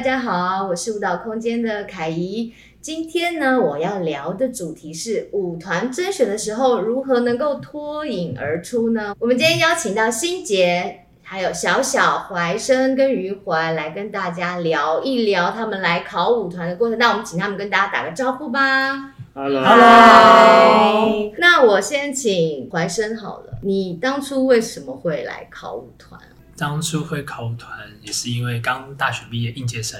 大家好，我是舞蹈空间的凯怡。今天呢，我要聊的主题是舞团甄选的时候如何能够脱颖而出呢？我们今天邀请到欣杰，还有小小、怀生跟余怀来跟大家聊一聊他们来考舞团的过程。那我们请他们跟大家打个招呼吧。Hello，那我先请怀生好了，你当初为什么会来考舞团？当初会考团也是因为刚大学毕业应届生，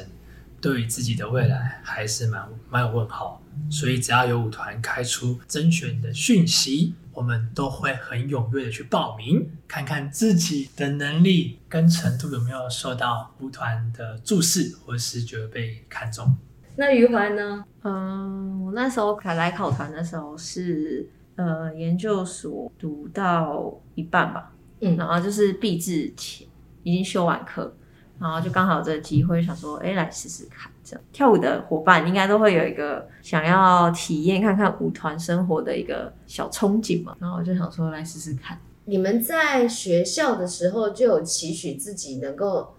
对于自己的未来还是蛮蛮有问号，所以只要有舞团开出甄选的讯息，我们都会很踊跃的去报名，看看自己的能力跟程度有没有受到舞团的注视，或是觉得被看中。那余环呢？嗯，我那时候考来考团的时候是呃研究所读到一半吧，嗯，然后就是毕制前。已经修完课，然后就刚好有这个机会，想说，哎，来试试看。这样跳舞的伙伴应该都会有一个想要体验看看舞团生活的一个小憧憬嘛，然后就想说来试试看。你们在学校的时候就有期许自己能够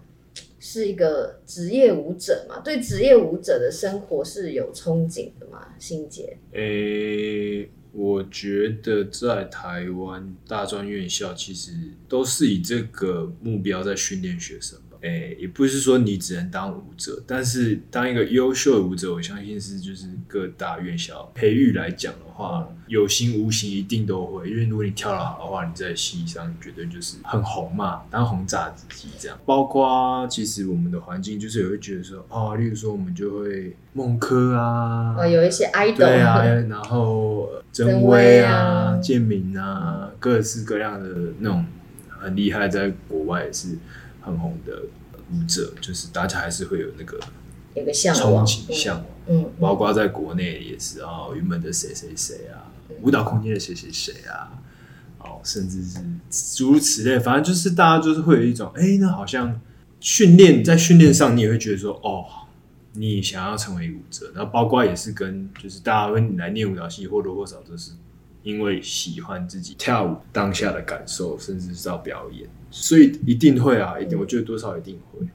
是一个职业舞者嘛？对职业舞者的生活是有憧憬的吗？欣洁？诶。我觉得在台湾大专院校其实都是以这个目标在训练学生。吧。诶，也不是说你只能当舞者，但是当一个优秀的舞者，我相信是就是各大院校培育来讲的话，有形无形一定都会。因为如果你跳得好的话，你在戏上绝对就是很红嘛，当红炸子鸡这样。包括其实我们的环境就是也会觉得说，哦，例如说我们就会孟轲啊，哦，有一些 idol，对啊，然后曾威啊、建明啊，各式各样的那种很厉害，在国外也是。很红的舞者，就是大家还是会有那个有个向往、憧憬、向往，嗯，包括在国内也是啊，云门的谁谁谁啊，舞蹈空间的谁谁谁啊，哦，甚至是诸如此类，反正就是大家就是会有一种，哎、欸，那好像训练在训练上，你也会觉得说，哦，你想要成为舞者，然后包括也是跟就是大家会来念舞蹈系，或多或少都是因为喜欢自己跳舞当下的感受，甚至是到表演。所以一定会啊，一定，我觉得多少一定会，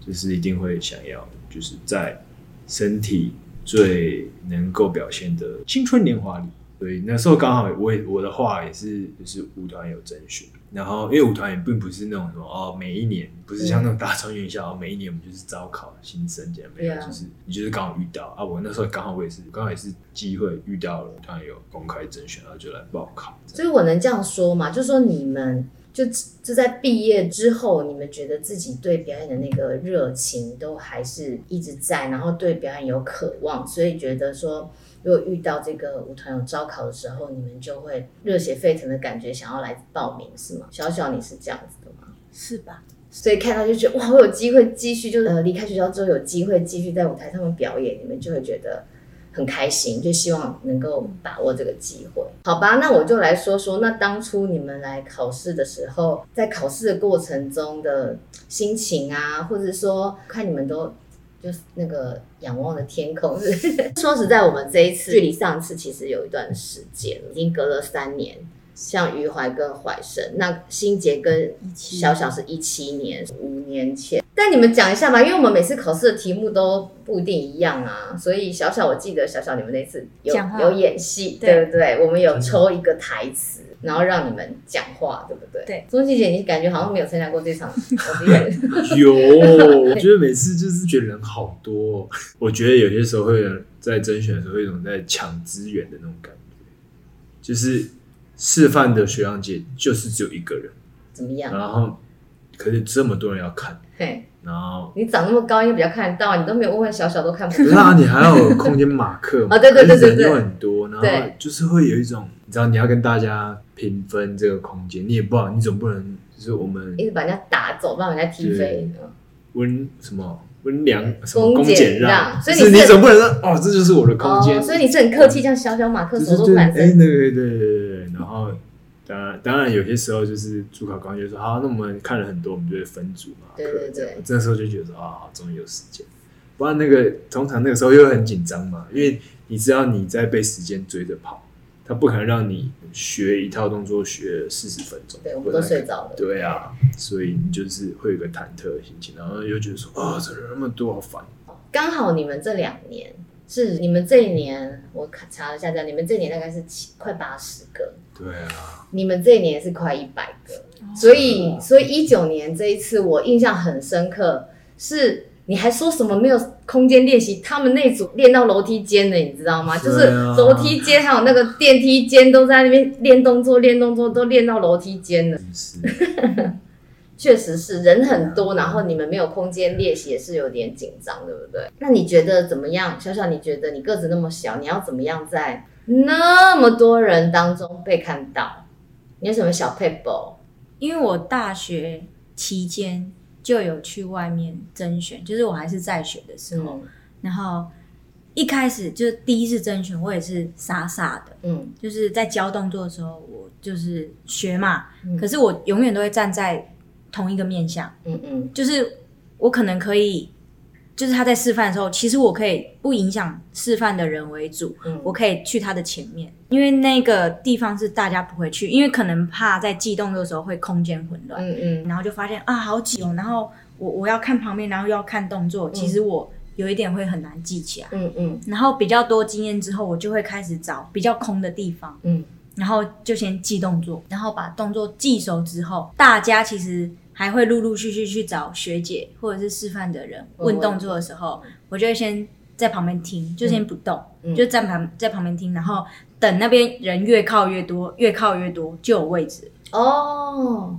就是一定会想要，就是在身体最能够表现的青春年华里。所以那时候刚好我也我的话也是，就是舞团有甄选，然后因为舞团也并不是那种什么哦，每一年不是像那种大专院校，每一年我们就是招考新生这样，没有，就是你就是刚好遇到啊，我那时候刚好我也是刚好也是机会遇到了，舞团有公开甄选，然后就来报考。所以我能这样说嘛？就是说你们。就就在毕业之后，你们觉得自己对表演的那个热情都还是一直在，然后对表演有渴望，所以觉得说，如果遇到这个舞团有招考的时候，你们就会热血沸腾的感觉，想要来报名，是吗？小小你是这样子的吗？是吧？所以看到就觉得哇，我有机会继续，就是呃离开学校之后有机会继续在舞台上面表演，你们就会觉得。很开心，就希望能够把握这个机会，好吧？那我就来说说，那当初你们来考试的时候，在考试的过程中的心情啊，或者说看你们都就是那个仰望的天空，是不是？说实在，我们这一次距离上次其实有一段时间，已经隔了三年。像余怀跟怀生，那新杰跟小小是一七年，五年前。但你们讲一下吧，因为我们每次考试的题目都不一定一样啊，所以小小我记得小小你们那次有有演戏，对不对？我们有抽一个台词，然后让你们讲话，对不对？对。钟欣洁，你感觉好像没有参加过这场。有，我觉得每次就是觉得人好多，我觉得有些时候会在甄选的时候会有一种在抢资源的那种感觉，就是。示范的学长姐就是只有一个人，怎么样？然后，可是这么多人要看，嘿，然后你长那么高，应该比较看得到，你都没有问问小小都看不到。啊你还要有空间马克嘛？啊，对对对对对，人又很多，然后就是会有一种，你知道你要跟大家平分这个空间，你也不好，你总不能就是我们一直把人家打走，把人家踢飞。温什么？温良什么恭俭让？所以你总不能说哦，这就是我的空间。所以你是很客气，像小小马克手都满身。对对对。然后，当然，当然有些时候就是主考官就说：“好，那我们看了很多，我们就会分组嘛。”对对对。这时候就觉得说：“啊，终于有时间。”不然那个通常那个时候又很紧张嘛，因为你知道你在被时间追着跑，他不可能让你学一套动作学四十分钟。对，我们都睡着了。对啊，所以你就是会有个忐忑的心情，然后又觉得说啊，这人那么多，好烦。刚好你们这两年是你们这一年，我查了一下，这样你们这一年大概是七快八十个。对啊，你们这一年是快一百个，所以所以一九年这一次我印象很深刻，是你还说什么没有空间练习，他们那组练到楼梯间的，你知道吗？就是楼梯间还有那个电梯间都在那边练动作，练动作都练到楼梯间了。确实是人很多，然后你们没有空间练习也是有点紧张，对不对？那你觉得怎么样？小小，你觉得你个子那么小，你要怎么样在？那么多人当中被看到，你有什么小撇步？因为我大学期间就有去外面甄选，就是我还是在学的时候，嗯、然后一开始就第一次甄选，我也是傻傻的，嗯，就是在教动作的时候，我就是学嘛，嗯、可是我永远都会站在同一个面相，嗯嗯，就是我可能可以。就是他在示范的时候，其实我可以不影响示范的人为主，嗯，我可以去他的前面，因为那个地方是大家不会去，因为可能怕在记动作的时候会空间混乱，嗯嗯，然后就发现啊好挤哦，然后我我要看旁边，然后又要看动作，其实我有一点会很难记起来，嗯嗯，然后比较多经验之后，我就会开始找比较空的地方，嗯，然后就先记动作，然后把动作记熟之后，大家其实。还会陆陆续续去找学姐或者是示范的人问动作的时候，我就会先在旁边听，就先不动，嗯、就站旁在旁边听，然后等那边人越靠越多，越靠越多就有位置哦。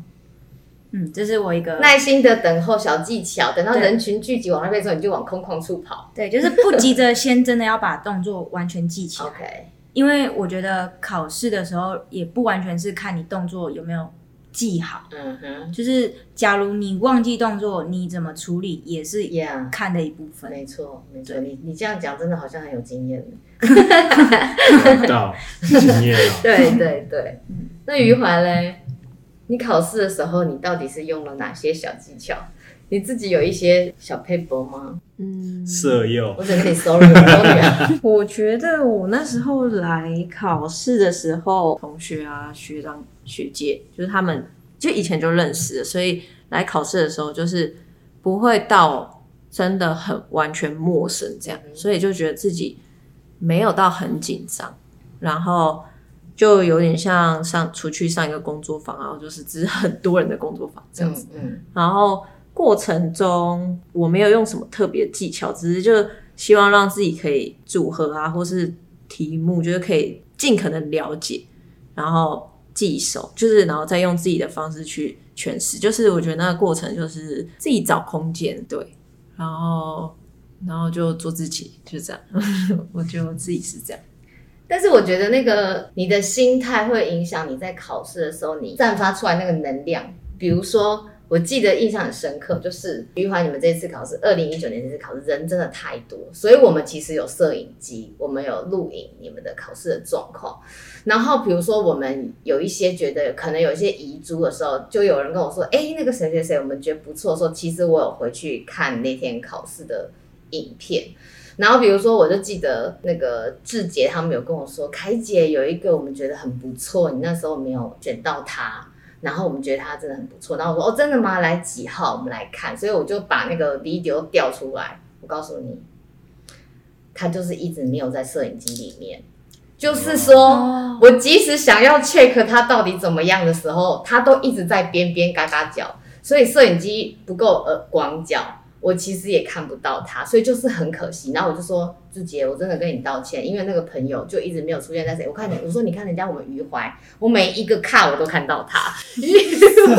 嗯，这是我一个耐心的等候小技巧，等到人群聚集往那边的时候，你就往空旷处跑。对，就是不急着先真的要把动作完全记起来。OK，因为我觉得考试的时候也不完全是看你动作有没有。记好，嗯哼，就是假如你忘记动作，你怎么处理也是看的一部分。没错，没错，你你这样讲真的好像很有经验。有道 经验了。对对对，那余怀嘞？你考试的时候，你到底是用了哪些小技巧？你自己有一些小撇步吗？嗯，色诱。我只能跟你 sorry，我觉得我那时候来考试的时候，同学啊、学长、学姐，就是他们就以前就认识了，所以来考试的时候就是不会到真的很完全陌生这样，所以就觉得自己没有到很紧张，然后就有点像上出去上一个工作坊，然后就是只是很多人的工作坊这样子，嗯，嗯，然后。过程中我没有用什么特别技巧，只是就希望让自己可以组合啊，或是题目，就是可以尽可能了解，然后记熟，就是然后再用自己的方式去诠释。就是我觉得那个过程就是自己找空间，对，然后然后就做自己，就这样。我觉得我自己是这样，但是我觉得那个你的心态会影响你在考试的时候你散发出来那个能量，比如说。我记得印象很深刻，就是余华，你们这次考试，二零一九年这次考试人真的太多，所以我们其实有摄影机，我们有录影你们的考试的状况。然后比如说我们有一些觉得可能有一些遗珠的时候，就有人跟我说：“哎，那个谁谁谁，我们觉得不错。”说其实我有回去看那天考试的影片。然后比如说，我就记得那个志杰他们有跟我说：“凯姐有一个我们觉得很不错，你那时候没有选到他。”然后我们觉得他真的很不错，然后我说哦，真的吗？来几号？我们来看。所以我就把那个 video 调出来。我告诉你，他就是一直没有在摄影机里面。就是说我即使想要 check 他到底怎么样的时候，他都一直在边边嘎嘎叫。所以摄影机不够呃广角，我其实也看不到他，所以就是很可惜。然后我就说。志杰，我真的跟你道歉，因为那个朋友就一直没有出现在谁。我看你，我说你看人家我们余淮，我每一个看我都看到他。余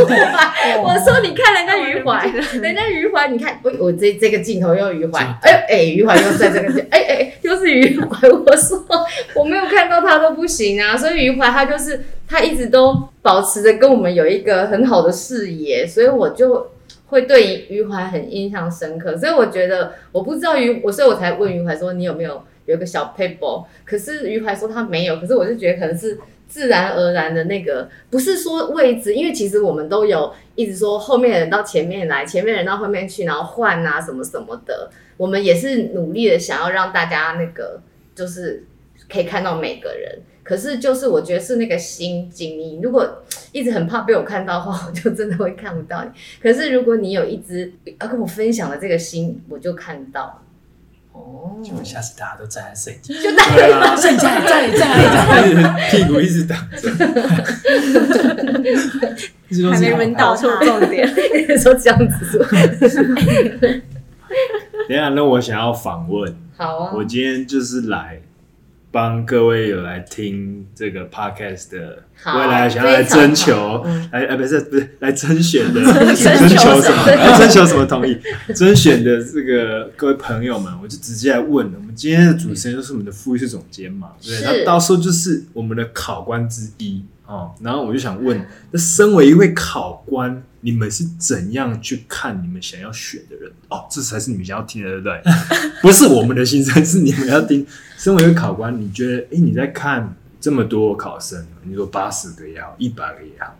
淮，我说你看人家余淮，人家余淮，你看我我这这个镜头又余淮，哎哎、欸，余淮又在这个镜，哎、欸、哎、欸，又是余淮。我说我没有看到他都不行啊，所以余淮他就是他一直都保持着跟我们有一个很好的视野，所以我就。会对余淮很印象深刻，所以我觉得我不知道余，我所以我才问余淮说，你有没有有一个小撇步，可是余淮说他没有，可是我就觉得可能是自然而然的那个，不是说位置，因为其实我们都有一直说后面人到前面来，前面人到后面去，然后换啊什么什么的，我们也是努力的想要让大家那个就是可以看到每个人。可是就是我觉得是那个心经，你如果 一直很怕被我看到的话，我就真的会看不到你。可是如果你有一直要跟我分享的这个心，我就看到。哦，就下次大家都站在摄影机，就大家站在站在站屁股一直挡着，还没闻到错重点，说这样子说。等一下，那我想要访问，好啊，我今天就是来。帮各位有来听这个 podcast 的未来想要来征求，来呃不是不是来征选的 征求什么？来征求什么同意？征选的这个各位朋友们，我就直接来问了。我们今天的主持人就是我们的副艺术总监嘛，对，他到时候就是我们的考官之一哦。然后我就想问，那身为一位考官，你们是怎样去看你们想要选的人？哦，这才是你们想要听的，对不对？不是我们的心声，是你们要听。身为一个考官，你觉得，哎，你在看这么多考生，你说八十个也好，一百个也好，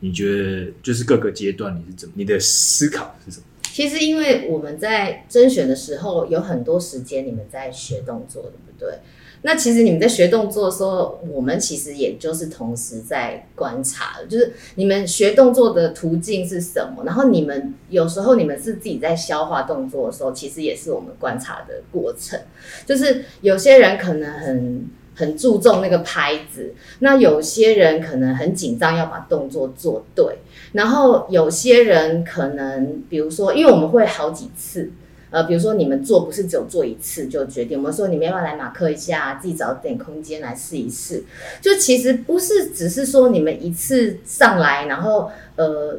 你觉得就是各个阶段你是怎么，你的思考是什么？其实，因为我们在甄选的时候有很多时间，你们在学动作，对不对？那其实你们在学动作的时候，我们其实也就是同时在观察，就是你们学动作的途径是什么，然后你们有时候你们是自己在消化动作的时候，其实也是我们观察的过程。就是有些人可能很很注重那个拍子，那有些人可能很紧张要把动作做对，然后有些人可能比如说，因为我们会好几次。呃，比如说你们做不是只有做一次就决定，我们说你们要不要来马克一下，自己找点空间来试一试。就其实不是只是说你们一次上来，然后呃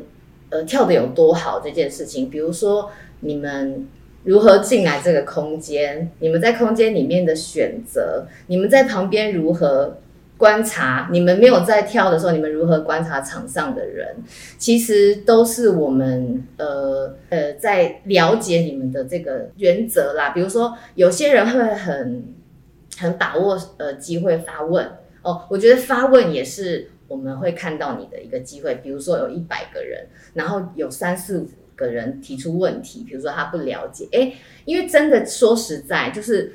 呃跳得有多好这件事情。比如说你们如何进来这个空间，你们在空间里面的选择，你们在旁边如何。观察你们没有在跳的时候，你们如何观察场上的人？其实都是我们呃呃在了解你们的这个原则啦。比如说，有些人会很很把握呃机会发问哦，我觉得发问也是我们会看到你的一个机会。比如说有一百个人，然后有三四五个人提出问题，比如说他不了解，诶，因为真的说实在，就是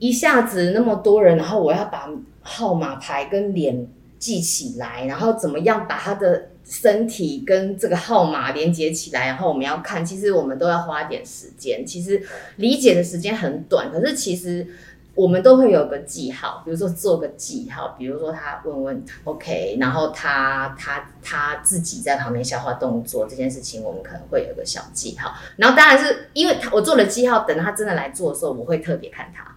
一下子那么多人，然后我要把。号码牌跟脸记起来，然后怎么样把他的身体跟这个号码连接起来，然后我们要看，其实我们都要花点时间。其实理解的时间很短，可是其实我们都会有个记号，比如说做个记号，比如说他问问 OK，然后他他他自己在旁边消化动作这件事情，我们可能会有个小记号。然后当然是因为他我做了记号，等他真的来做的时候，我会特别看他。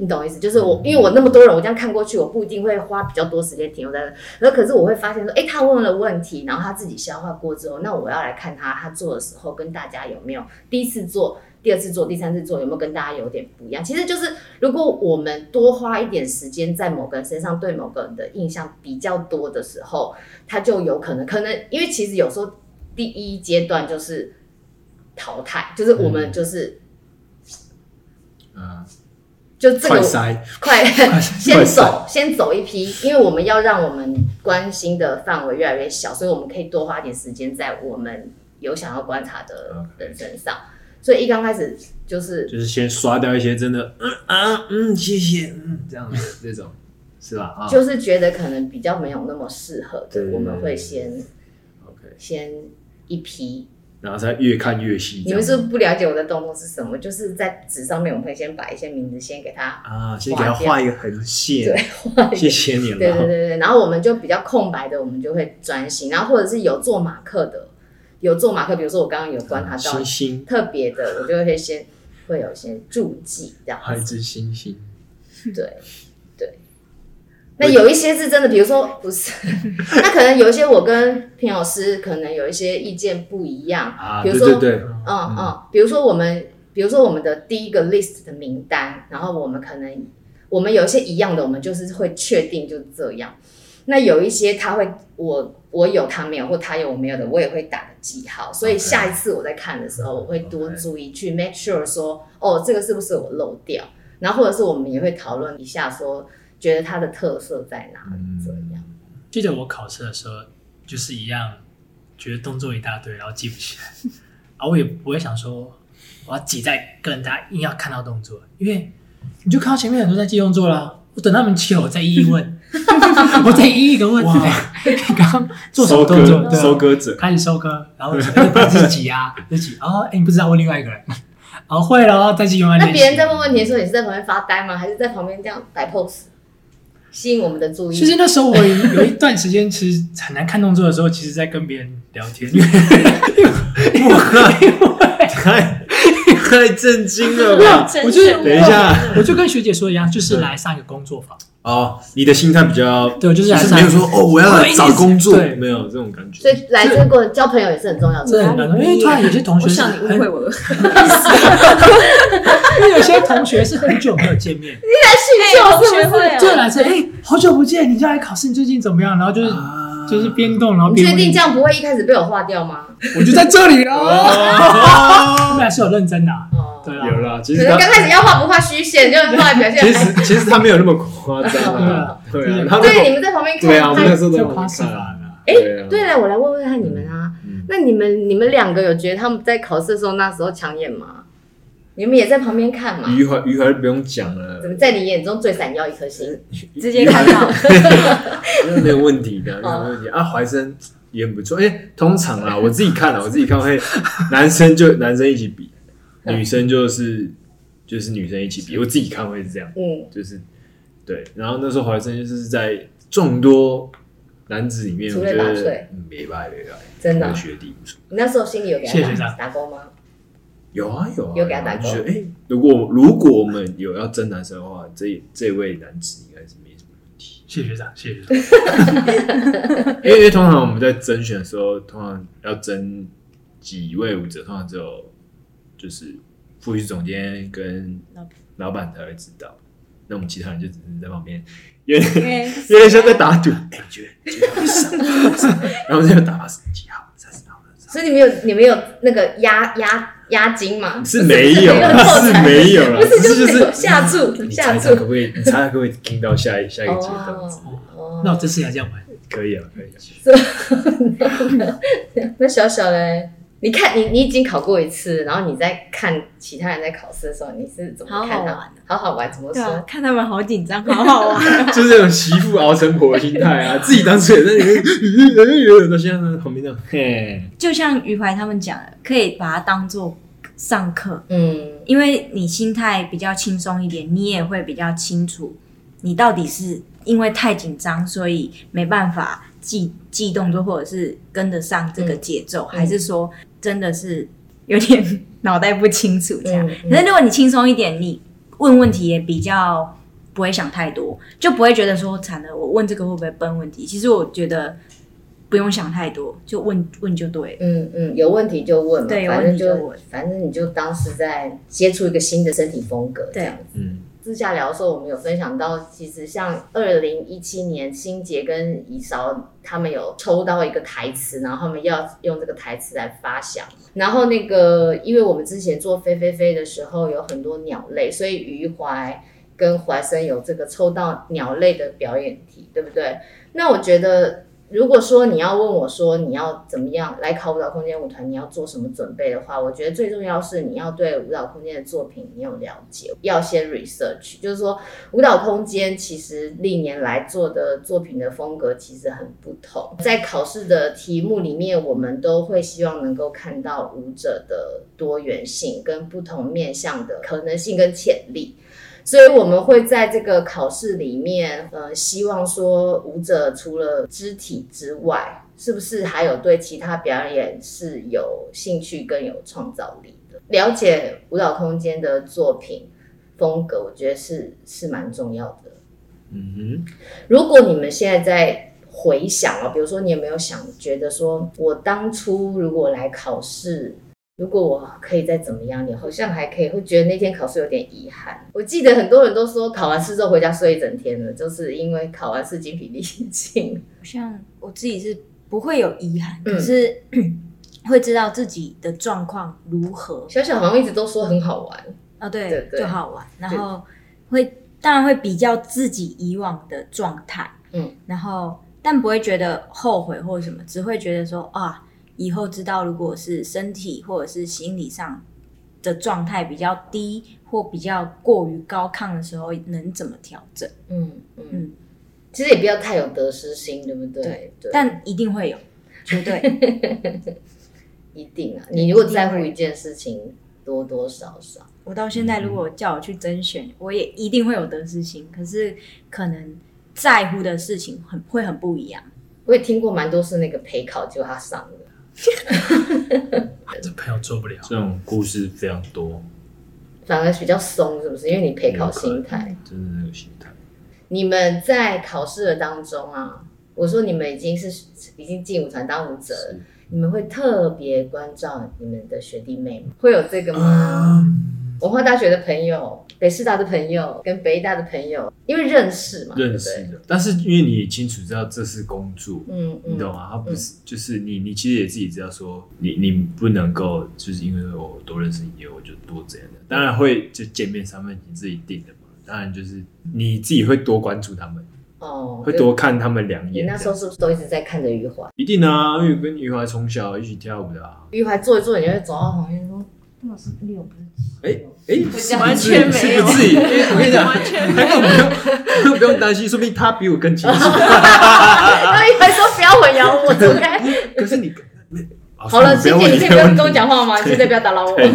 你懂我意思，就是我，因为我那么多人，我这样看过去，我不一定会花比较多时间停留在那。然后，可是我会发现说，哎，他问了问题，然后他自己消化过之后，那我要来看他，他做的时候跟大家有没有第一次做、第二次做、第三次做有没有跟大家有点不一样？其实就是，如果我们多花一点时间在某个人身上，对某个人的印象比较多的时候，他就有可能，可能因为其实有时候第一阶段就是淘汰，就是我们就是，嗯。嗯就这个快塞，快 先走，先走一批，因为我们要让我们关心的范围越来越小，所以我们可以多花点时间在我们有想要观察的人身上。所以一刚开始就是就是先刷掉一些真的，嗯啊嗯谢谢嗯这样子 这种是吧？啊，就是觉得可能比较没有那么适合的，我们会先 OK 先一批。然后再越看越细。你们是不，是不了解我的动作是什么？就是在纸上面，我们会先把一些名字先给它啊，先给它画一个横线。对，画谢谢你了。对对对对，然后我们就比较空白的，我们就会专心。然后或者是有做马克的，有做马克，比如说我刚刚有观察到、啊、星星特别的，我就会先会有些注记这样。画一只星星。对。那有一些是真的，比如说不是，那可能有一些我跟平老师可能有一些意见不一样啊。比如说，对对对，嗯嗯，比如说我们，比如说我们的第一个 list 的名单，然后我们可能我们有一些一样的，我们就是会确定就这样。那有一些他会，我我有他没有，或他有我没有的，我也会打个记号。所以下一次我在看的时候，我会多注意去 make sure 说，哦，这个是不是我漏掉？然后或者是我们也会讨论一下说。觉得它的特色在哪里？这样，记得我考试的时候就是一样，觉得动作一大堆，然后记不起来。啊，我也不会想说我要挤在跟大家硬要看到动作，因为你就看到前面很多在记动作啦。我等他们起了，我再一一问，我再一一个问。哇，你刚刚做什么动作？收割者开始收割，然后把自己啊，自己哦，哎，你不知道问另外一个人，哦，会了，再去用。那别人在问问题的时候，你是在旁边发呆吗？还是在旁边这样摆 pose，吸引我们的注意？其实那时候我有一段时间其实很难看动作的时候，其实在跟别人聊天。太太震惊了吧！我就等一下，我就跟学姐说一样，就是来上一个工作坊。哦，你的心态比较对，就是没有说哦，我要来找工作，没有这种感觉。所以来这个过交朋友也是很重要的，因为突然有些同学像你误会我了，因为有些同学是很久没有见面，你来叙旧是不是？就来说，哎，好久不见，你就来考试，你最近怎么样？然后就是就是边动，然后边。你确定这样不会一开始被我划掉吗？我就在这里哦，他们还是有认真的，对啊，有了。其实刚开始要画不画虚线，就画表现。其实其实他没有那么夸张，对啊。对，你们在旁边看，对啊，我们那时候在夸示范哎，对了，我来问问看你们啊，那你们你们两个有觉得他们在考试的时候那时候抢眼吗？你们也在旁边看嘛？余淮余淮不用讲了，怎么在你眼中最闪耀一颗星？直接看到，没有问题的，没有问题啊，怀生。也很不错，哎、欸，通常啊，我自己看了，我自己看会，男生就男生一起比，女生就是就是女生一起比，我自己看会是这样，嗯，就是对，然后那时候怀生就是在众多男子里面，我觉得没败没败，真的学弟不错。你那时候心里有给他打打勾吗？有啊有啊，有给他打勾。哎、欸，如果如果我们有要争男生的话，这这位男子应该是没什么问题。谢学长，谢学长。因为通常我们在甄选的时候，通常要争几位舞者，通常只有就是副艺术总监跟老板才会知道。那我们其他人就只是在旁边，有点有点像在打赌。哎，你觉得？觉得 然后这个打法是几号？三十号。所以你们有你们有那个押押押金嘛？是没有，是没有了。不是就是下注，下注可不可以？你猜猜可不可以听到下一下一个阶段？那我这次要这样玩，可以啊，可以。那小小嘞，你看你你已经考过一次，然后你在看其他人在考试的时候，你是怎么看他们？好好玩，怎么说？看他们好紧张，好好玩，就是那种媳妇熬成婆的心态啊！自己当时也在里面，有的现在旁边这样，嘿，就像余淮他们讲的，可以把它当做上课，嗯，因为你心态比较轻松一点，你也会比较清楚，你到底是因为太紧张，所以没办法记记动作，或者是跟得上这个节奏，还是说真的是有点 脑袋不清楚这样？可是如果你轻松一点，你问问题也比较不会想太多，就不会觉得说惨了，我问这个会不会笨问题？其实我觉得不用想太多，就问问就对。嗯嗯，有问题就问嘛，对，反正就反正你就当时在接触一个新的身体风格这样子。嗯，私下聊的时候，我们有分享到，其实像二零一七年，心杰跟怡韶他们有抽到一个台词，然后他们要用这个台词来发想。然后那个，因为我们之前做飞飞飞的时候有很多鸟类，所以余淮跟怀生有这个抽到鸟类的表演题，对不对？那我觉得。如果说你要问我说你要怎么样来考舞蹈空间舞团，你要做什么准备的话，我觉得最重要是你要对舞蹈空间的作品你有了解，要先 research，就是说舞蹈空间其实历年来做的作品的风格其实很不同，在考试的题目里面，我们都会希望能够看到舞者的多元性跟不同面向的可能性跟潜力。所以我们会在这个考试里面，呃，希望说舞者除了肢体之外，是不是还有对其他表演是有兴趣更有创造力的？了解舞蹈空间的作品风格，我觉得是是蛮重要的。嗯哼，如果你们现在在回想啊，比如说你有没有想觉得说，我当初如果来考试？如果我可以再怎么样，你好像还可以，会觉得那天考试有点遗憾。我记得很多人都说考完试之后回家睡一整天了，就是因为考完试精疲力尽。像我自己是不会有遗憾，嗯、可是会知道自己的状况如何。小小好像一直都说很好玩啊，对，对对就好玩。然后会当然会比较自己以往的状态，嗯，然后但不会觉得后悔或者什么，只会觉得说啊。以后知道，如果是身体或者是心理上的状态比较低或比较过于高亢的时候，能怎么调整？嗯嗯嗯，其实也不要太有得失心，对不对？对，对但一定会有，绝对，一定啊！你如果在乎一件事情，多多少少，我到现在如果叫我去甄选，嗯、我也一定会有得失心。可是可能在乎的事情很会很不一样。我也听过蛮多是那个陪考，结果他上了。这朋友做不了，这种故事非常多，反而比较松，是不是？因为你陪考心态，真的那个心态。你们在考试的当中啊，我说你们已经是已经进舞团当舞者了，你们会特别关照你们的学弟妹吗？会有这个吗？嗯文化大学的朋友，北师大的朋友，跟北大的朋友，因为认识嘛，认识的。但是因为你也清楚知道这是工作，嗯，你懂吗？他不是，嗯、就是你，你其实也自己知道说，你你不能够就是因为我多认识你，我就多这样的。当然会就见面三分你自己定的嘛。当然就是你自己会多关注他们，哦，会多看他们两眼。你那时候是不是都一直在看着余淮？一定啊，因为跟余淮从小一起跳舞的啊。余淮坐一坐，你就会走到旁边说。那是六不是哎哎，完全没有，自己。我跟你讲，完全没有，不用不用担心，说不定他比我更清楚。他一开说不要混淆我，走开。可是你，好了，欣姐，你可以不用跟我讲话吗？现在不要打扰我。对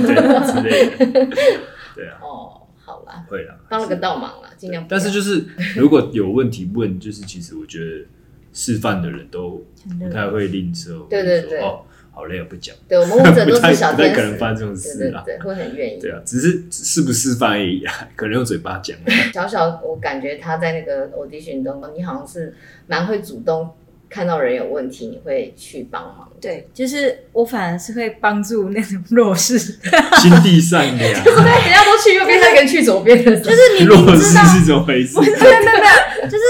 啊。哦，好了，会了，帮了个倒忙了，尽量。但是就是如果有问题问，就是其实我觉得示范的人都不太会吝啬。对对对。好累，我不讲。对，我们舞者 都是小天使，不太可能发生这种事啦。对，会很愿意。对啊，只是是不示范而已啊，可能用嘴巴讲。小小，我感觉他在那个 audition 中，你好像是蛮会主动看到人有问题，你会去帮忙。对，就是我反而是会帮助那种弱势，心地善良。就是人家都去右边，他一个人去左边的，就是你弱势是怎么回事？对对对，就是。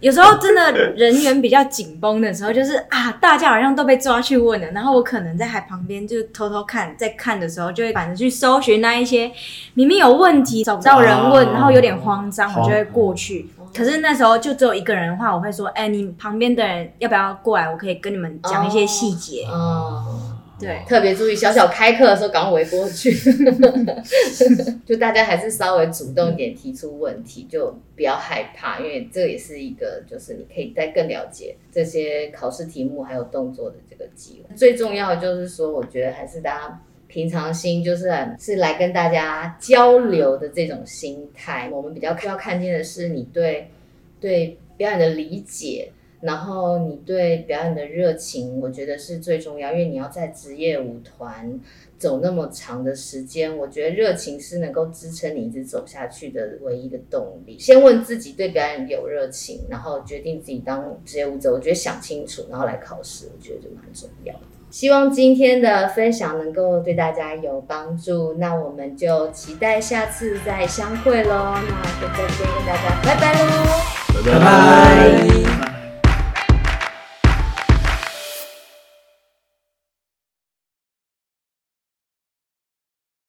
有时候真的人员比较紧绷的时候，就是啊，大家好像都被抓去问了，然后我可能在海旁边就偷偷看，在看的时候就会反正去搜寻那一些明明有问题找不到人问，然后有点慌张，我就会过去。可是那时候就只有一个人的话，我会说，哎，你旁边的人要不要过来？我可以跟你们讲一些细节。哦。对，特别注意，小小开课的时候赶快围过去，就大家还是稍微主动点提出问题，就不要害怕，因为这也是一个，就是你可以再更了解这些考试题目还有动作的这个机会。最重要的就是说，我觉得还是大家平常心，就是很是来跟大家交流的这种心态。我们比较需要看见的是你对对表演的理解。然后你对表演的热情，我觉得是最重要，因为你要在职业舞团走那么长的时间，我觉得热情是能够支撑你一直走下去的唯一的动力。先问自己对表演有热情，然后决定自己当职业舞者。我觉得想清楚，然后来考试，我觉得就蛮重要的。希望今天的分享能够对大家有帮助，那我们就期待下次再相会喽。那就在这跟大家拜拜喽，拜拜。拜拜。